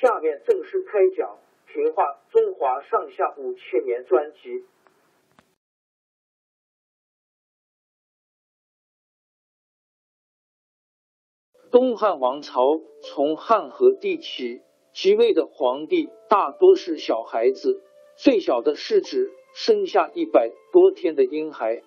下面正式开讲《平话中华上下五千年》专辑。东汉王朝从汉和帝起，即位的皇帝大多是小孩子，最小的是指生下一百多天的婴孩。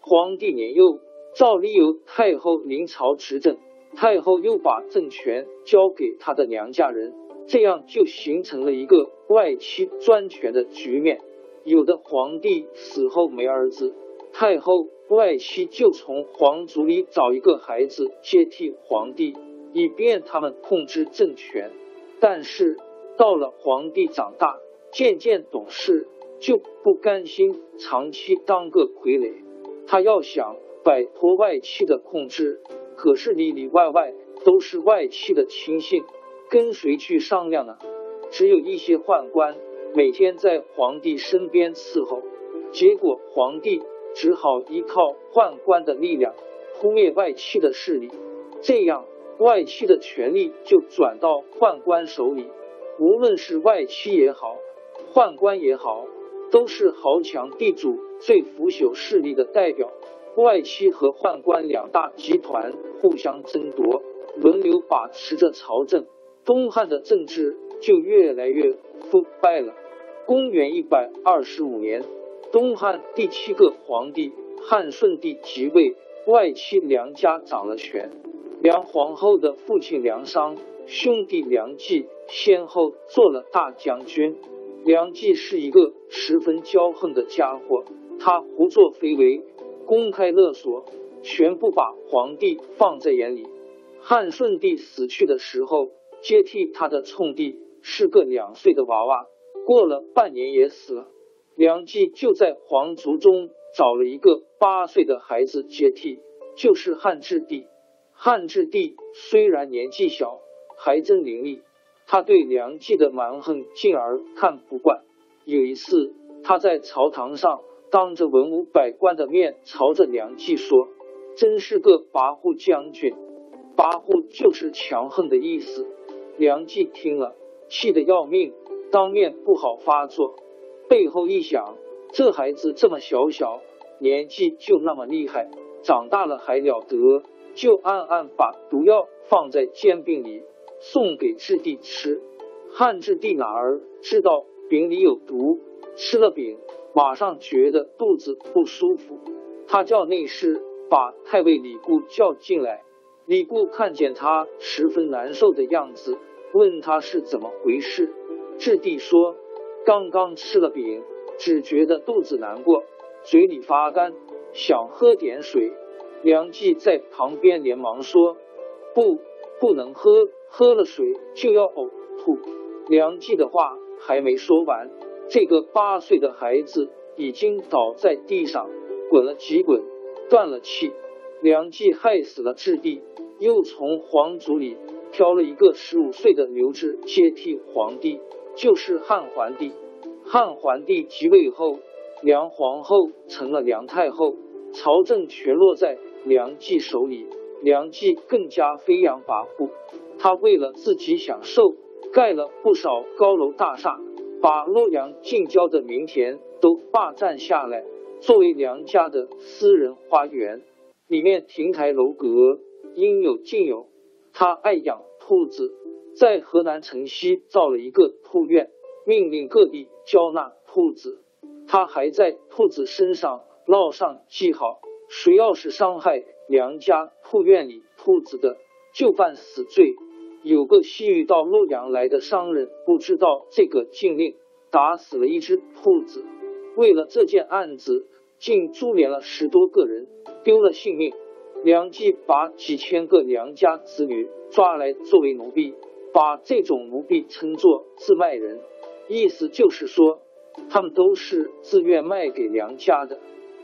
皇帝年幼，照例由太后临朝执政。太后又把政权交给她的娘家人，这样就形成了一个外戚专权的局面。有的皇帝死后没儿子，太后外戚就从皇族里找一个孩子接替皇帝，以便他们控制政权。但是到了皇帝长大，渐渐懂事，就不甘心长期当个傀儡，他要想摆脱外戚的控制。可是里里外外都是外戚的亲信，跟谁去商量呢？只有一些宦官每天在皇帝身边伺候，结果皇帝只好依靠宦官的力量扑灭外戚的势力，这样外戚的权力就转到宦官手里。无论是外戚也好，宦官也好，都是豪强地主最腐朽势力的代表。外戚和宦官两大集团互相争夺，轮流把持着朝政，东汉的政治就越来越腐败了。公元一百二十五年，东汉第七个皇帝汉顺帝即位，外戚梁家掌了权。梁皇后的父亲梁商，兄弟梁冀先后做了大将军。梁冀是一个十分骄横的家伙，他胡作非为。公开勒索，全部把皇帝放在眼里。汉顺帝死去的时候，接替他的冲帝是个两岁的娃娃，过了半年也死了。梁冀就在皇族中找了一个八岁的孩子接替，就是汉质帝。汉质帝虽然年纪小，还真伶俐。他对梁冀的蛮横劲儿看不惯。有一次，他在朝堂上。当着文武百官的面，朝着梁冀说：“真是个跋扈将军。”跋扈就是强横的意思。梁冀听了，气得要命，当面不好发作。背后一想，这孩子这么小小年纪就那么厉害，长大了还了得？就暗暗把毒药放在煎饼里，送给质帝吃。汉质帝哪儿知道饼里有毒，吃了饼。马上觉得肚子不舒服，他叫内侍把太尉李固叫进来。李固看见他十分难受的样子，问他是怎么回事。质帝说：“刚刚吃了饼，只觉得肚子难过，嘴里发干，想喝点水。”梁冀在旁边连忙说：“不，不能喝，喝了水就要呕吐。”梁冀的话还没说完。这个八岁的孩子已经倒在地上，滚了几滚，断了气。梁冀害死了质帝，又从皇族里挑了一个十五岁的刘志接替皇帝，就是汉桓帝。汉桓帝即位后，梁皇后成了梁太后，朝政全落在梁冀手里。梁冀更加飞扬跋扈，他为了自己享受，盖了不少高楼大厦，把洛阳近郊的民田都霸占下来，作为梁家的私人花园，里面亭台楼阁应有尽有。他爱养兔子，在河南城西造了一个兔院。命令各地交纳兔子，他还在兔子身上烙上记号，谁要是伤害梁家兔院里兔子的，就犯死罪。有个西域到洛阳来的商人不知道这个禁令，打死了一只兔子。为了这件案子，竟株连了十多个人，丢了性命。梁冀把几千个梁家子女抓来作为奴婢，把这种奴婢称作自卖人。意思就是说，他们都是自愿卖给梁家的。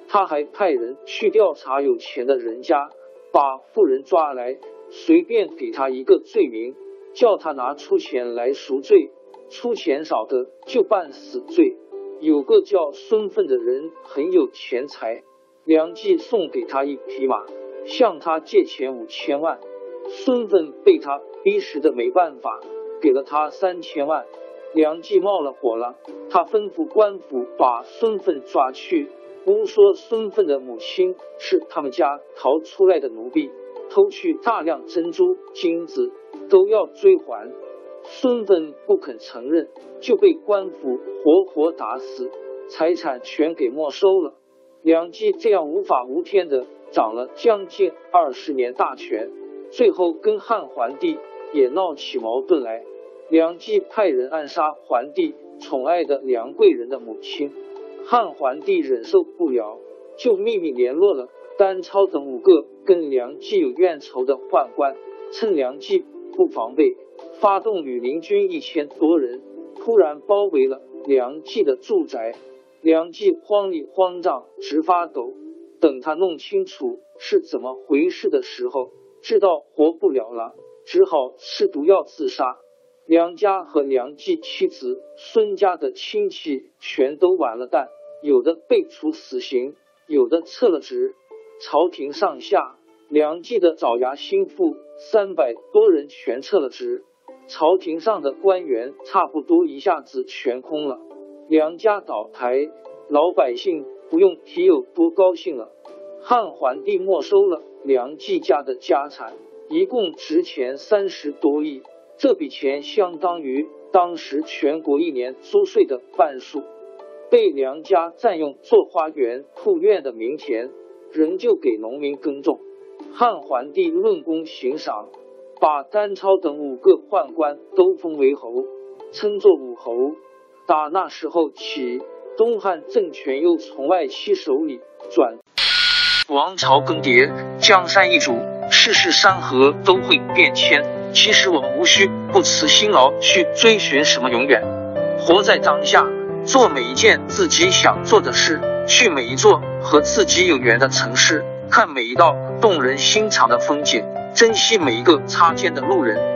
他还派人去调查有钱的人家，把富人抓来，随便给他一个罪名，叫他拿出钱来赎罪。出钱少的就办死罪。有个叫孙奋的人很有钱财，梁冀送给他一匹马，向他借钱五千万。孙奋被他逼实的没办法，给了他三千万。梁冀冒了火了，他吩咐官府把孙奋抓去，诬说孙奋的母亲是他们家逃出来的奴婢，偷去大量珍珠金子，都要追还。孙奋不肯承认，就被官府活活打死，财产全给没收了。梁冀这样无法无天的掌了将近二十年大权，最后跟汉桓帝也闹起矛盾来。梁冀派人暗杀桓帝宠爱的梁贵人的母亲，汉桓帝忍受不了，就秘密联络了单超等五个跟梁冀有怨仇的宦官，趁梁冀不防备，发动羽林军一千多人，突然包围了梁冀的住宅。梁冀慌里慌张，直发抖。等他弄清楚是怎么回事的时候，知道活不了了，只好吃毒药自杀。梁家和梁冀妻子孙家的亲戚全都完了蛋，有的被处死刑，有的撤了职。朝廷上下，梁冀的爪牙心腹三百多人全撤了职，朝廷上的官员差不多一下子全空了。梁家倒台，老百姓不用提有多高兴了。汉桓帝没收了梁冀家的家产，一共值钱三十多亿。这笔钱相当于当时全国一年租税的半数，被梁家占用做花园、兔院的民田，仍旧给农民耕种。汉桓帝论功行赏，把丹超等五个宦官都封为侯，称作武侯。打那时候起，东汉政权又从外戚手里转，王朝更迭，江山易主，世事山河都会变迁。其实我们无需不辞辛劳去追寻什么永远，活在当下，做每一件自己想做的事，去每一座和自己有缘的城市，看每一道动人心肠的风景，珍惜每一个擦肩的路人。